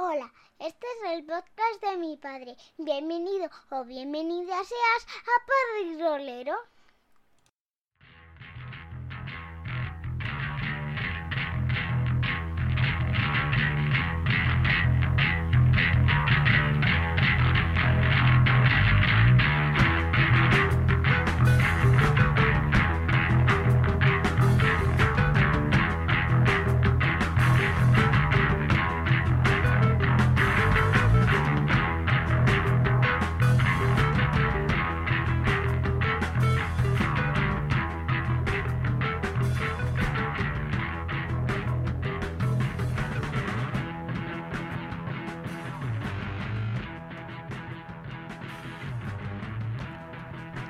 Hola, este es el podcast de mi padre. Bienvenido o bienvenida seas a Padre Rolero.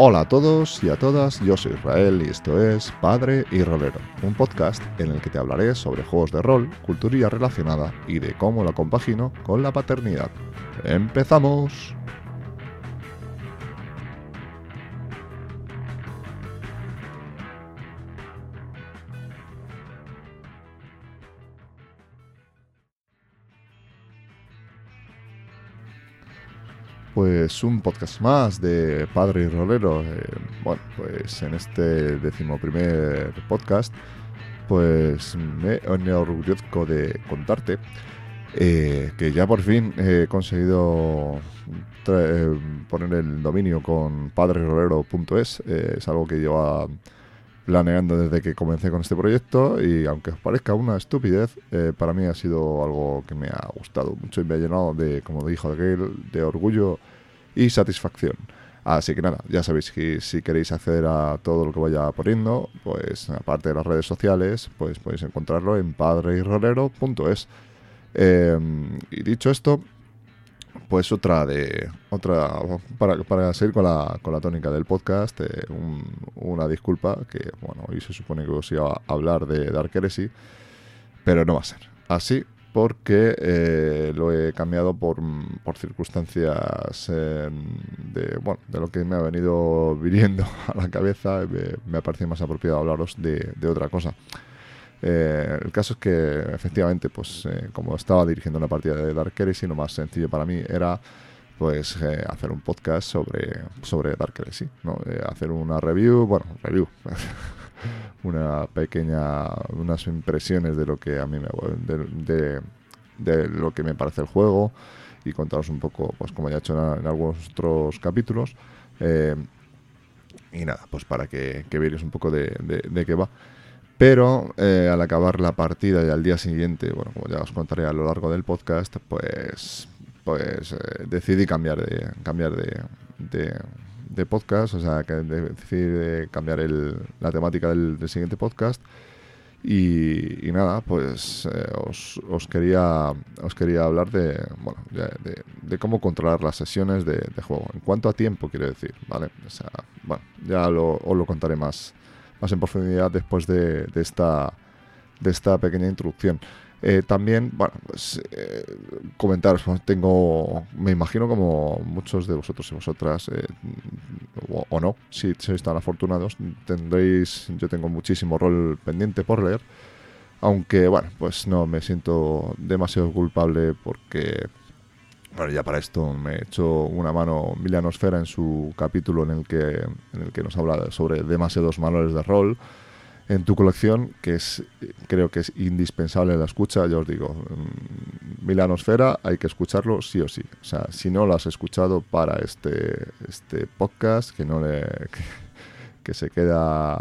Hola a todos y a todas, yo soy Israel y esto es Padre y Rolero, un podcast en el que te hablaré sobre juegos de rol, cultura relacionada y de cómo la compagino con la paternidad. ¡Empezamos! Pues un podcast más de Padre y Rolero. Eh, bueno, pues en este decimoprimer podcast, pues me enorgullezco de contarte eh, que ya por fin he conseguido eh, poner el dominio con padrerolero.es. es algo que lleva planeando desde que comencé con este proyecto y aunque os parezca una estupidez, para mí ha sido algo que me ha gustado mucho y me ha llenado de, como dijo aquel, de orgullo y satisfacción. Así que nada, ya sabéis que si queréis acceder a todo lo que vaya poniendo, pues aparte de las redes sociales, pues podéis encontrarlo en padreirolero.es. Em, y dicho esto, pues otra de otra para, para seguir con la, con la tónica del podcast eh, una disculpa que bueno hoy se supone que os iba a hablar de Dark Heresy pero no va a ser así porque eh, lo he cambiado por, por circunstancias de, bueno, de lo que me ha venido viniendo a la cabeza. Me, me ha parecido más apropiado hablaros de, de otra cosa. Eh, el caso es que efectivamente, pues eh, como estaba dirigiendo una partida de Dark Heresy, lo más sencillo para mí era pues hacer un podcast sobre, sobre Dark Heresy, ¿no? hacer una review, bueno, review, una pequeña, unas impresiones de lo que a mí me, de, lo que me parece el juego y contaros un poco, pues como ya he hecho en, algunos otros capítulos. Eh, y nada, pues para que, que veáis un poco de, de, qué va. Pero eh, al acabar la partida y al día siguiente, bueno, como ya os contaré a lo largo del podcast, pues, pues eh, decidí cambiar de, cambiar de, de podcast, o sea, que decidí cambiar el, la temática del, siguiente podcast. Y, nada, pues eh, os, os, quería os quería hablar de, bueno, de, de, cómo controlar las sesiones de, juego. En cuanto a tiempo, quiero decir, ¿vale? O sea, bueno, ya lo, os lo contaré más, más en profundidad después de, esta, de esta pequeña introducción. Eh, también, bueno, pues eh, comentaros, pues, tengo, me imagino como muchos de vosotros y vosotras, eh, o, no, si sois tan afortunados, tendréis, yo tengo muchísimo rol pendiente por leer, aunque, bueno, pues no me siento demasiado culpable porque, bueno, ya para esto me he una mano Milianosfera en su capítulo en el que, en el que nos habla sobre demasiados manuales de rol, en tu colección, que es creo que es indispensable la escucha, ya os digo, mm, Milanosfera hay que escucharlo sí o sí. O sea, si no lo has escuchado para este, este podcast, que no le que, se queda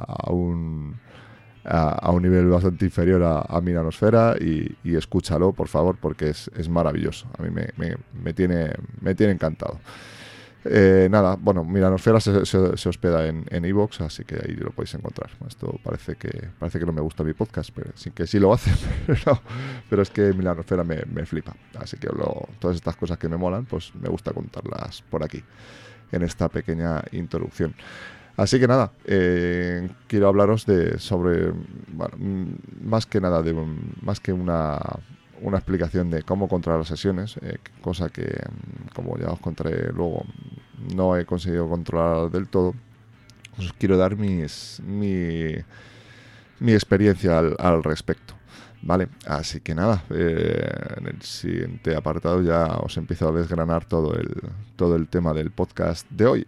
a a, un nivel bastante inferior a, a y, escúchalo, por favor, porque es, es maravilloso. A mí me, me, me tiene, me tiene encantado. Eh, nada, bueno, Milanosfera se, se, hospeda en Evox, así que ahí lo podéis encontrar. Esto parece que parece que no me gusta mi podcast, pero sí que sí lo hace, pero, pero es que Milanosfera me, me flipa. Así que todas estas cosas que me molan, pues me gusta contarlas por aquí, en esta pequeña introducción. Así que nada, eh, quiero hablaros de sobre, bueno, más que nada de más que una una explicación de cómo controlar las sesiones, eh, cosa que, mm, como ya os contaré luego, no he conseguido controlar del todo. Os quiero dar mis, mi, mi experiencia al, respecto. Vale, así que nada, eh, en el siguiente apartado ya os empiezo a desgranar todo el, todo el tema del podcast de hoy.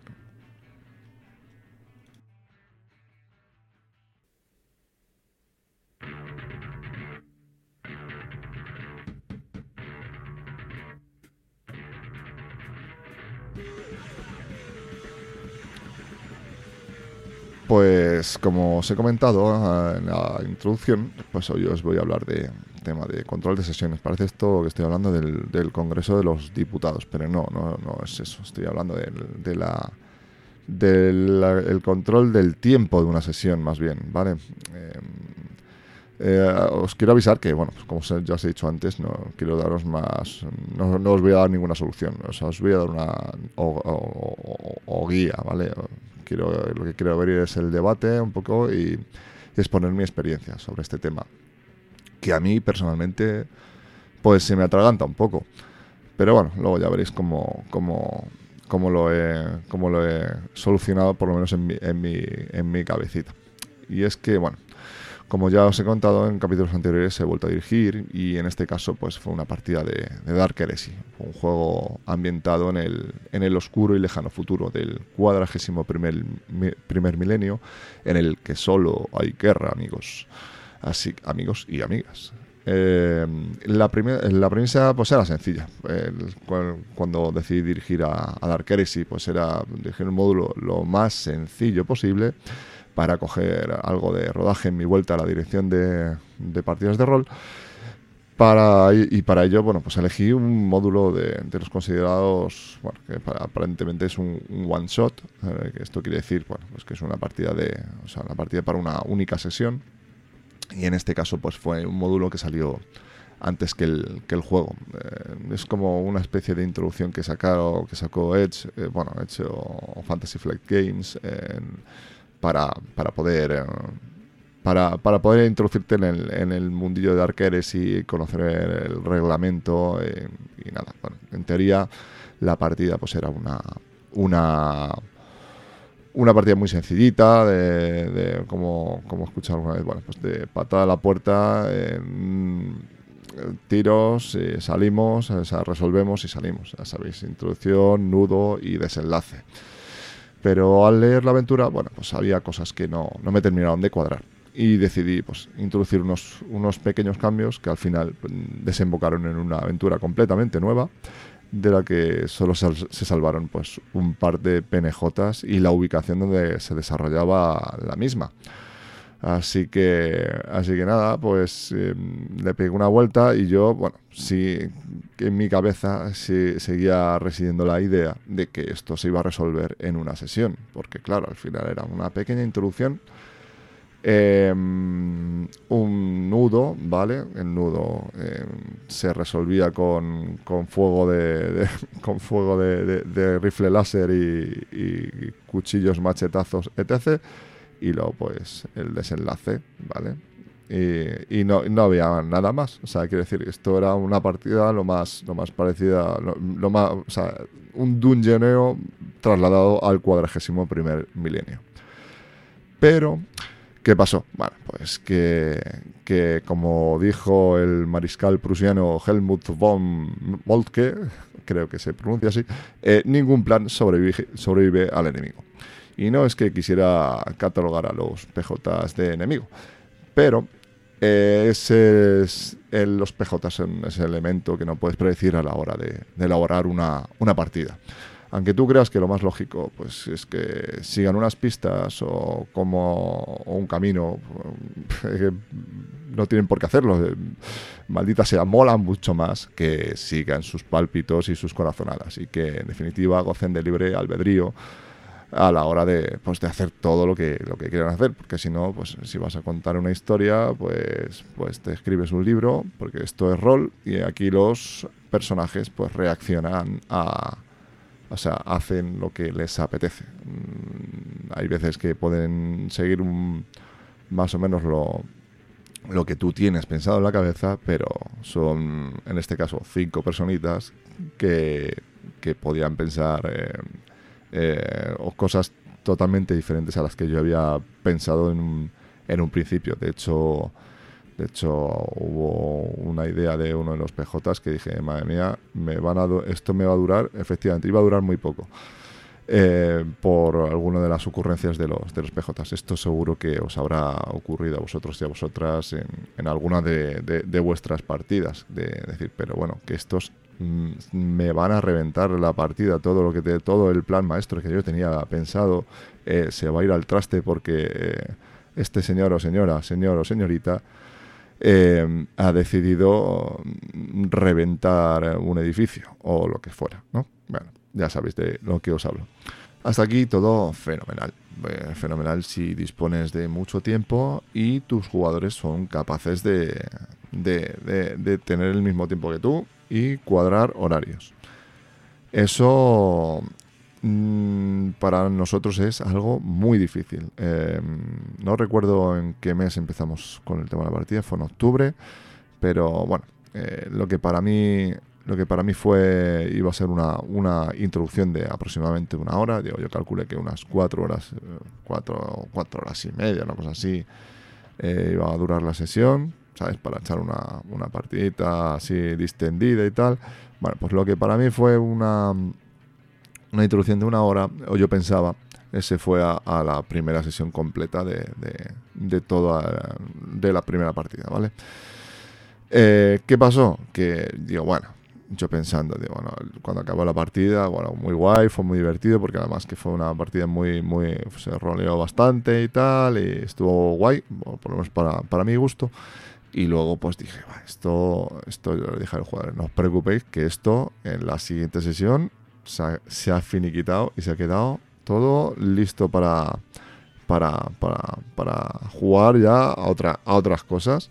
Pues como os he comentado ah, en la introducción, pues hoy os voy a hablar de tema de control de sesiones. Parece esto que estoy hablando del, Congreso de los Diputados, pero no, no, no es eso. Estoy hablando del, de la del control del tiempo de una sesión, más bien, ¿vale? Em, eh, os quiero avisar que, bueno, pues como ya os he dicho antes, no quiero daros más, no, os voy a dar ninguna solución, o sea, os voy a dar una o guía, ¿vale? lo que quiero ver es el debate un poco y, exponer mi experiencia sobre este tema. Que a mí personalmente, pues se me atraganta un poco. Pero bueno, luego ya veréis cómo, cómo, cómo, lo, he, cómo lo he solucionado, por lo menos en mi, en mi, en mi cabecita. Y es que, bueno, como ya os he contado en capítulos anteriores, he vuelto a dirigir y en este caso pues fue una partida de, Dark Heresy, un juego ambientado en el, en el oscuro y lejano futuro del cuadragésimo primer, primer milenio, en el que solo hay guerra, amigos. Así, amigos y amigas. Eh, la, la premisa pues era sencilla. cuando decidí dirigir a, a Dark Heresy, pues era dirigir un módulo lo más sencillo posible para coger algo de rodaje en mi vuelta a la dirección de, partidas de rol. Para, y, para ello, bueno, pues elegí un módulo de, los considerados, que aparentemente es un, one shot, eh, esto quiere decir, bueno, pues que es una partida de, o sea, una partida para una única sesión. Y en este caso, pues fue un módulo que salió antes que el, que el juego. Eh, es como una especie de introducción que sacaron, que sacó Edge, eh, bueno, Edge o Fantasy Flight Games para, para poder... Eh, para, para, poder introducirte en el, en el mundillo de arqueres y conocer el reglamento eh, y nada. en teoría la partida pues era una una una partida muy sencillita de, de como, como escuchado alguna vez, bueno, pues de patada a la puerta, tiros, salimos, resolvemos y salimos. Ya sabéis, introducción, nudo y desenlace. Pero al leer la aventura, bueno, pues había cosas que no, no me terminaron de cuadrar. Y decidí pues, introducir unos, unos pequeños cambios que al final pues, desembocaron en una aventura completamente nueva, de la que solo se, salvaron pues, un par de PNJs y la ubicación donde se desarrollaba la misma. Así que, así que nada, pues em, le pegué una vuelta y yo, bueno, sí, en mi cabeza seguía residiendo la idea de que esto se iba a resolver en una sesión, porque claro, al final era una pequeña introducción, em, un nudo, ¿vale? El nudo em, se resolvía con, con fuego de, con fuego de, rifle láser y, y cuchillos, machetazos, etc y luego pues el desenlace, ¿vale? Y, no, no, había nada más. O sea, quiero decir, esto era una partida lo más, lo más parecida, lo, más, un dungeoneo trasladado al cuadragésimo primer milenio. Pero, ¿qué pasó? Bueno, pues que, que como dijo el mariscal prusiano Helmut von Moltke, creo que se pronuncia así, eh, ningún plan sobrevive, sobrevive al enemigo. Y no es que quisiera catalogar a los PJs de enemigo, pero eh, es, los PJs son ese elemento que no puedes predecir a la hora de, elaborar una, partida. Aunque tú creas que lo más lógico pues, es que sigan unas pistas o como un camino, eh, no tienen por qué hacerlo. Eh, maldita sea, molan mucho más que sigan sus pálpitos y sus corazonadas y que en definitiva gocen de libre albedrío a la hora de, pues, de hacer todo lo que, lo que quieran hacer, porque si no, pues si vas a contar una historia, pues, pues te escribes un libro, porque esto es rol, y aquí los personajes pues reaccionan a, o sea, hacen lo que les apetece. Mm, hay veces que pueden seguir un, más o menos lo, lo que tú tienes pensado en la cabeza, pero son, en este caso, cinco personitas que, que podían pensar... eh, o cosas totalmente diferentes a las que yo había pensado en un, en un principio. De hecho, De hecho, hubo una idea de uno de los PJs que dije, madre mía, me van a esto me va a durar, efectivamente, iba a durar muy poco. Eh, por alguna de las ocurrencias de los, de los PJs. Esto seguro que os habrá ocurrido a vosotros y a vosotras en, alguna de, vuestras partidas. De decir, pero bueno, que estos me van a reventar la partida, todo lo que todo el plan maestro que yo tenía pensado eh, se va a ir al traste porque eh, este señor o señora, señor o señorita, ha decidido reventar un edificio o lo que fuera, ¿no? Bueno, ya sabéis de lo que os hablo. Hasta aquí todo fenomenal. Eh, fenomenal si dispones de mucho tiempo y tus jugadores son capaces de, de, tener el mismo tiempo que tú y cuadrar horarios. Eso mm, para nosotros es algo muy difícil. Em, no recuerdo en qué mes empezamos con el tema de la partida, fue en octubre, pero bueno, eh, lo que para mí lo que para mí fue, iba a ser una, una introducción de aproximadamente una hora. Digo, yo calculé que unas cuatro horas, eh, cuatro, cuatro horas y media, una cosa así, eh, iba a durar la sesión, ¿sabes? Para echar una, una partidita así distendida y tal. Bueno, pues lo que para mí fue una, una introducción de una hora, o yo pensaba, ese fue a, la primera sesión completa de, de, de, toda de la primera partida, ¿vale? Eh, ¿Qué pasó? Que digo, bueno, yo pensando, digo, bueno, cuando acabó la partida, bueno, muy guay, fue muy divertido, porque además que fue una partida muy, muy, se roleó bastante y tal, y estuvo guay, por lo menos para, para mi gusto. Y luego pues dije, esto, esto yo le dije al jugador, no os preocupéis que esto en la siguiente sesión se ha, finiquitado y se ha quedado todo listo para, para, para, para jugar ya a, otra, a otras cosas.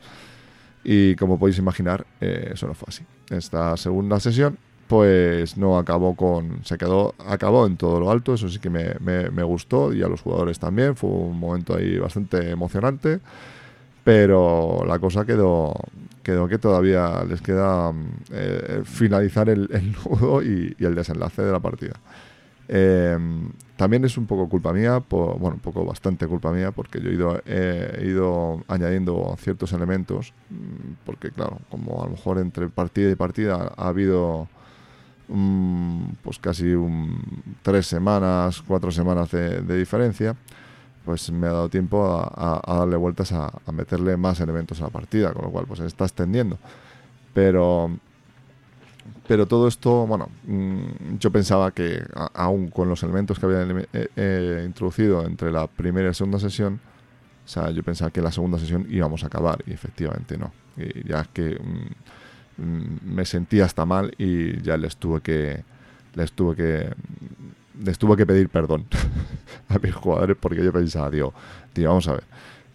Y como podéis imaginar, eh, eso no fue así. Esta segunda sesión, pues no acabó con. Se quedó. Acabó en todo lo alto. Eso sí que me, me, gustó. Y a los jugadores también. Fue un momento ahí bastante emocionante. Pero la cosa quedó. Quedó que todavía les queda eh, finalizar el, nudo y, el desenlace de la partida. Eh, también es un poco culpa mía, bueno, un poco bastante culpa mía, porque yo he ido, ido añadiendo ciertos elementos, mm, porque claro, como a lo mejor entre partida y partida ha habido mm, pues casi tres semanas, cuatro semanas de, diferencia, pues me ha dado tiempo a, darle vueltas a, meterle más elementos a la partida, con lo cual pues está extendiendo. Pero pero todo esto, bueno, mm, yo pensaba que aún con los elementos que había eh, eh, introducido entre la primera y segunda sesión, o sea, yo pensaba que la segunda sesión íbamos a acabar y efectivamente no. Y ya que mm, mm, me sentía hasta mal y ya les tuve que les tuve que les tuve que pedir perdón a mis jugadores porque yo pensaba, digo, tío, vamos a ver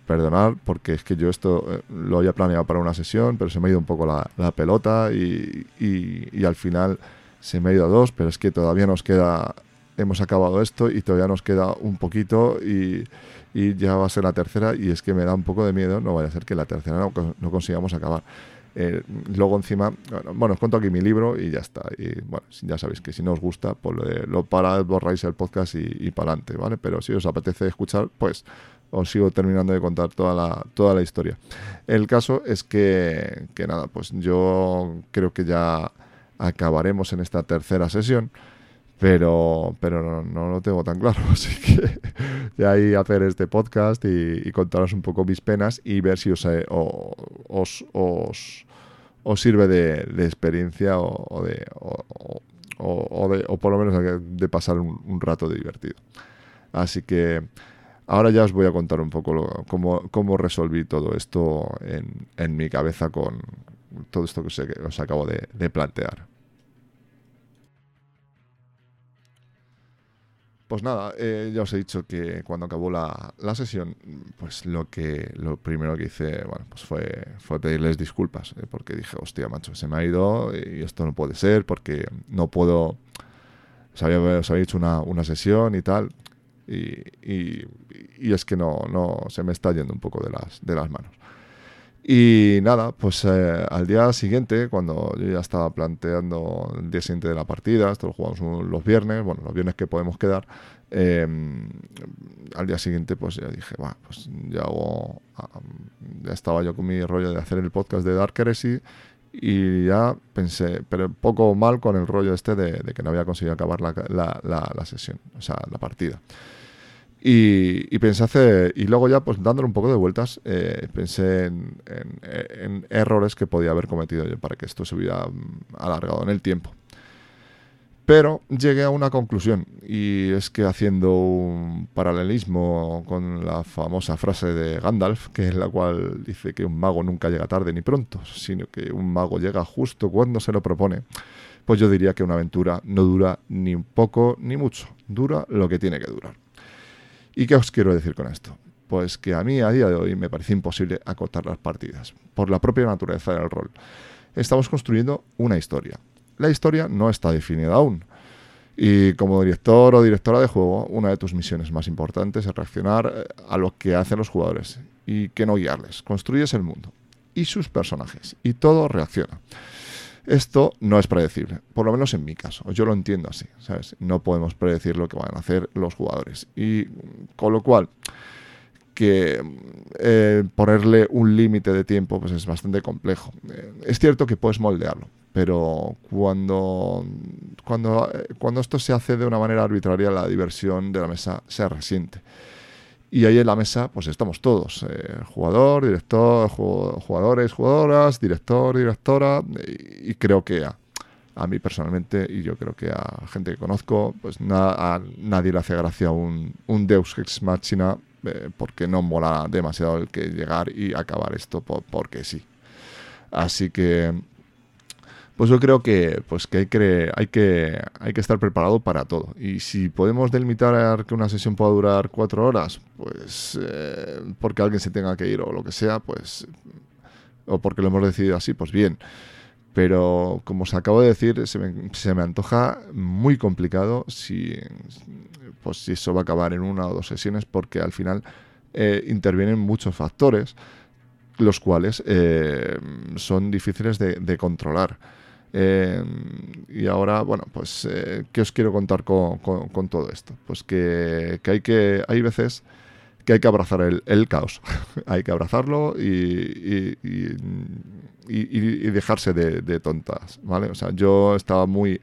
perdonar porque es que yo esto eh, lo había planeado para una sesión, pero se me ha ido un poco la, pelota y, y, al final se me ha ido a dos, pero es que todavía nos queda, hemos acabado esto y todavía nos queda un poquito y, y ya va a ser la tercera y es que me da un poco de miedo, no vaya a ser que la tercera no, no consigamos acabar. Eh, luego encima, bueno, os cuento aquí mi libro y ya está. Y bueno, ya sabéis que si no os gusta, pues lo, parad, borráis el podcast y, y para adelante, ¿vale? Pero si os apetece escuchar, pues os sigo terminando de contar toda la, toda la historia. El caso es que, que nada, pues yo creo que ya acabaremos en esta tercera sesión, pero, pero no, lo tengo tan claro, así que de ahí hacer este podcast y, contaros un poco mis penas y ver si os, eh, os, os, sirve de, de experiencia o, de, o, de, o por lo menos de pasar un, un rato divertido. Así que Ahora ya os voy a contar un poco cómo, resolví todo esto en, mi cabeza con todo esto que os, acabo de, plantear. Pues nada, eh, ya os he dicho que cuando acabó la, sesión, pues lo que lo primero que hice, bueno, pues fue, fue pedirles disculpas, eh, porque dije, hostia, macho, se me ha ido y esto no puede ser, porque no puedo. Os había, hecho una, una, sesión y tal, y, y, es que no, no se me está yendo un poco de las, de las manos. Y nada, pues eh, al día siguiente, cuando yo ya estaba planteando el día siguiente de la partida, esto lo jugamos los viernes, bueno, los viernes que podemos quedar, eh, al día siguiente pues ya dije, va, pues ya, hago, ya estaba yo con mi rollo de hacer el podcast de Dark Heresy y ya pensé, pero poco mal con el rollo este de, que no había conseguido acabar la, la, la sesión, o sea, la partida. Y, pensé y luego ya pues dándole un poco de vueltas, eh, pensé en, errores que podía haber cometido yo para que esto se hubiera mm, alargado en el tiempo. Pero llegué a una conclusión, y es que haciendo un paralelismo con la famosa frase de Gandalf, que es la cual dice que un mago nunca llega tarde ni pronto, sino que un mago llega justo cuando se lo propone, pues yo diría que una aventura no dura ni un poco ni mucho, dura lo que tiene que durar. ¿Y qué os quiero decir con esto? Pues que a mí a día de hoy me parece imposible acotar las partidas, por la propia naturaleza del rol. Estamos construyendo una historia. La historia no está definida aún. Y como director o directora de juego, una de tus misiones más importantes es reaccionar eh, a lo que hacen los jugadores y que no guiarles. Construyes el mundo y sus personajes y todo reacciona. Esto no es predecible, por lo menos en mi caso. Yo lo entiendo así, ¿sabes? No podemos predecir lo que van a hacer los jugadores. Y con lo cual, que eh, ponerle un límite de tiempo pues es bastante complejo. Eh, es cierto que puedes moldearlo, pero cuando, cuando, eh, cuando esto se hace de una manera arbitraria, la diversión de la mesa se resiente. Y ahí en la mesa, pues estamos todos: eh, jugador, director, jugadores, jugadoras, director, directora. Y, creo que a, mí personalmente, y yo creo que a gente que conozco, pues a nadie le hace gracia un, un Deus Ex Machina eh, porque no mola demasiado el que llegar y acabar esto porque sí. Así que pues yo creo que, pues que, hay, que, hay, que, hay que estar preparado para todo. Y si podemos delimitar que una sesión pueda durar cuatro horas, pues eh, porque alguien se tenga que ir o lo que sea, pues o porque lo hemos decidido así, pues bien. Pero como os acabo de decir, se me, se me antoja muy complicado si, pues, si eso va a acabar en una o dos sesiones, porque al final eh, intervienen muchos factores, los cuales eh, son difíciles de, de controlar. Eh, y ahora, bueno, pues, eh, ¿qué os quiero contar con, todo esto? Pues que, hay que, hay veces que hay que abrazar el, caos. hay que abrazarlo y, y, dejarse de, tontas, ¿vale? O sea, yo estaba muy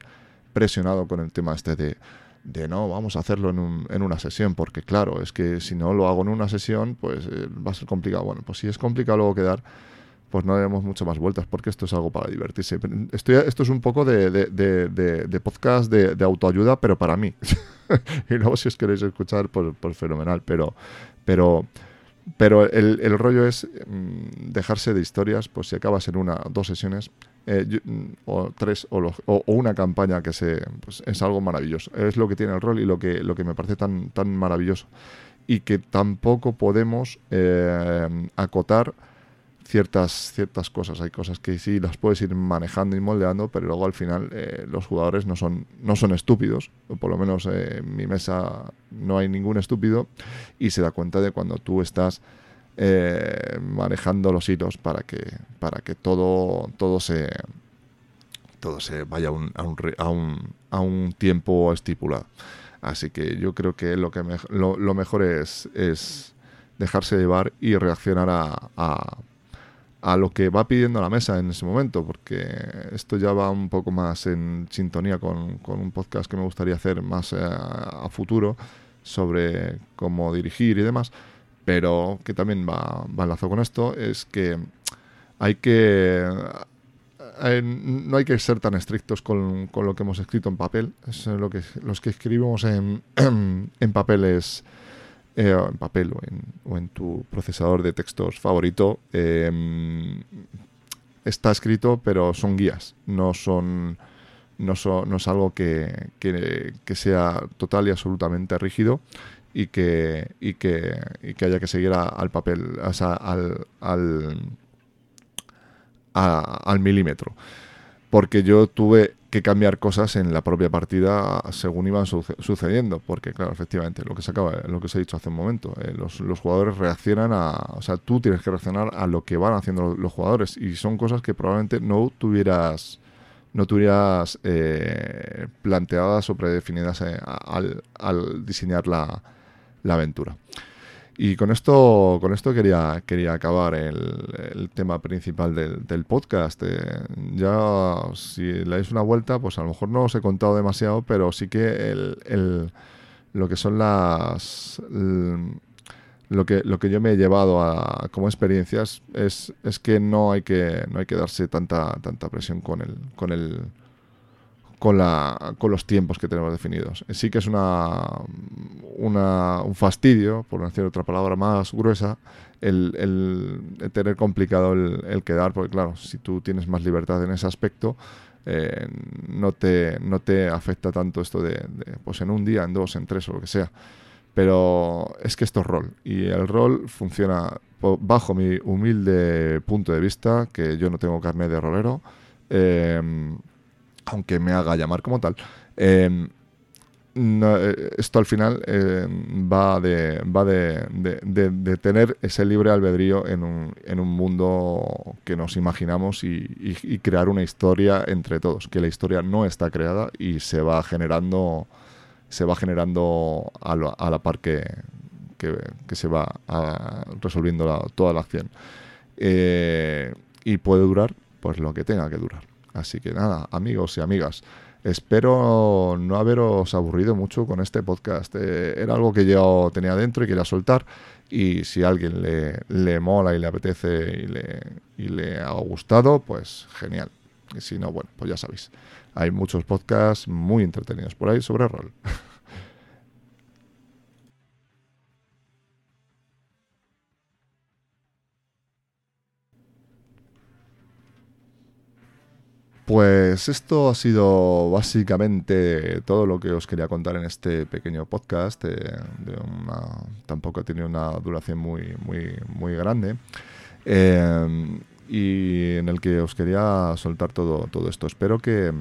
presionado con el tema este de, de no, vamos a hacerlo en, en, una sesión, porque claro, es que si no lo hago en una sesión, pues eh, va a ser complicado. Bueno, pues si es complicado luego quedar pues no demos mucho más vueltas, porque esto es algo para divertirse. Estoy, esto es un poco de, de, podcast de, autoayuda, pero para mí. y luego si os queréis escuchar, pues, pues fenomenal. Pero, pero, pero el, rollo es mm, dejarse de historias, pues si acabas en una dos sesiones, eh, mm, o tres, o, una campaña que se, pues es algo maravilloso. Es lo que tiene el rol y lo que, lo que me parece tan, tan maravilloso. Y que tampoco podemos eh, acotar ciertas, ciertas cosas. Hay cosas que sí las puedes ir manejando y moldeando, pero luego al final eh, los jugadores no son, no son estúpidos. O por lo menos eh, en mi mesa no hay ningún estúpido y se da cuenta de cuando tú estás eh, manejando los hilos para que, para que todo, todo se todo se vaya a un, a un, a un, tiempo estipulado. Así que yo creo que lo, que lo, mejor es, es dejarse llevar y reaccionar a lo que va pidiendo la mesa en ese momento, porque esto ya va un poco más en sintonía con, un podcast que me gustaría hacer más eh, a, futuro sobre cómo dirigir y demás, pero que también va, va enlazado con esto, es que hay que... Eh, no hay que ser tan estrictos con, lo que hemos escrito en papel. Lo que, los que escribimos en, en papel es eh, en papel o en, tu procesador de textos favorito, em, está escrito, pero son guías, no son no, no es algo que, que, sea total y absolutamente rígido y que, y que, y que haya que seguir al papel, o sea, al, al, al milímetro. Porque yo tuve que cambiar cosas en la propia partida según iban sucediendo, porque claro, efectivamente, lo que se acaba, lo que os he dicho hace un momento, eh, los, jugadores reaccionan a, o sea, tú tienes que reaccionar a lo que van haciendo los, jugadores y son cosas que probablemente no tuvieras no tuvieras eh, planteadas o predefinidas eh, al, al, diseñar la, la aventura. Y con esto, con esto quería, quería acabar el, tema principal del, podcast. Eh, ya si le dais una vuelta, pues a lo mejor no os he contado demasiado, pero sí que el, lo que son las... lo que, lo que yo me he llevado a, como experiencias es, es que no hay que no hay que darse tanta tanta presión con el con el con, la, con los tiempos que tenemos definidos. Sí que es una, un fastidio, por no decir otra palabra más gruesa, el, tener complicado el, quedar, porque claro, si tú tienes más libertad en ese aspecto, eh, no, te, no te afecta tanto esto de, pues en un día, en dos, en tres o lo que sea. Pero es que esto es rol y el rol funciona bajo mi humilde punto de vista, que yo no tengo carnet de rolero. Eh, aunque me haga llamar como tal. Em, eh, esto al final em, va, de, va de, tener ese libre albedrío en un, en un mundo que nos imaginamos y, crear una historia entre todos, que la historia no está creada y se va generando se va generando a, la par que, que, se va resolviendo toda la acción. Eh, y puede durar pues lo que tenga que durar. Así que nada, amigos y amigas, espero no haberos aburrido mucho con este podcast. Eh, era algo que yo tenía dentro y quería soltar. Y si a alguien le, le mola y le apetece y le, y le ha gustado, pues genial. Y si no, bueno, pues ya sabéis. Hay muchos podcasts muy entretenidos por ahí sobre rol. Pues esto ha sido básicamente todo lo que os quería contar en este pequeño podcast. Eh, tampoco ha tenido una duración muy, muy, muy grande. Eh, y en el que os quería soltar todo, todo esto. Espero que,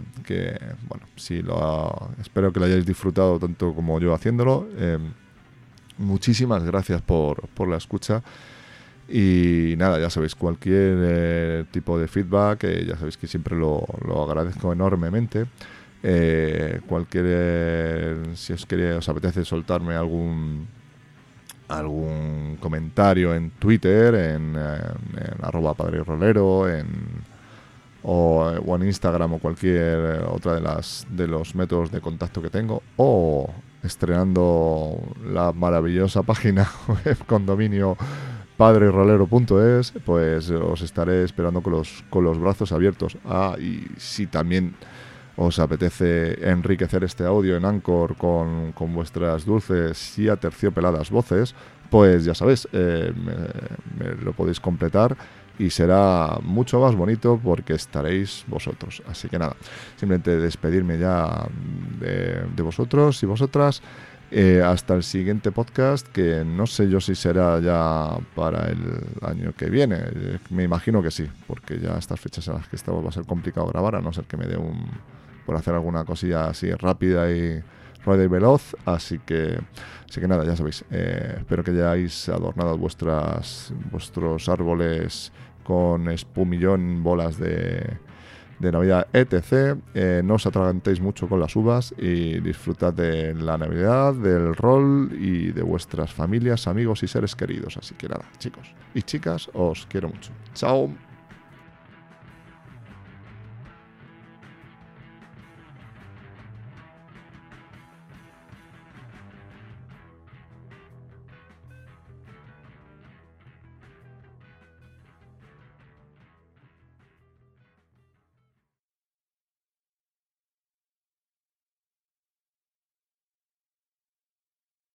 bueno, si lo espero que lo hayáis disfrutado tanto como yo haciéndolo. Eh, muchísimas gracias por, por la escucha. Y nada, ya sabéis, cualquier eh, tipo de feedback, eh, ya sabéis que siempre lo, agradezco enormemente. Eh, cualquier, si os, queréis, os apetece soltarme algún algún comentario en Twitter, en, en, arroba padre rolero, en, o, en Instagram o cualquier otra de las de los métodos de contacto que tengo, o estrenando la maravillosa página web condominio padrerolero.es, pues os estaré esperando con los, con los brazos abiertos. Ah, y si también os apetece enriquecer este audio en Anchor con, vuestras dulces y aterciopeladas voces, pues ya sabéis, eh, me, lo podéis completar y será mucho más bonito porque estaréis vosotros. Así que nada, simplemente despedirme ya de, de vosotros y vosotras. Eh, hasta el siguiente podcast, que no sé yo si será ya para el año que viene. Eh, me imagino que sí, porque ya estas fechas en las que estamos va a ser complicado grabar, a no ser que me dé un. por hacer alguna cosilla así rápida y rueda y veloz. Así que, así que nada, ya sabéis. Eh, espero que hayáis adornado vuestras, vuestros árboles con espumillón, bolas de de Navidad, etc. Eh, no os atragantéis mucho con las uvas y disfrutad de la Navidad, del rol y de vuestras familias, amigos y seres queridos. Así que nada, chicos y chicas, os quiero mucho. Chao.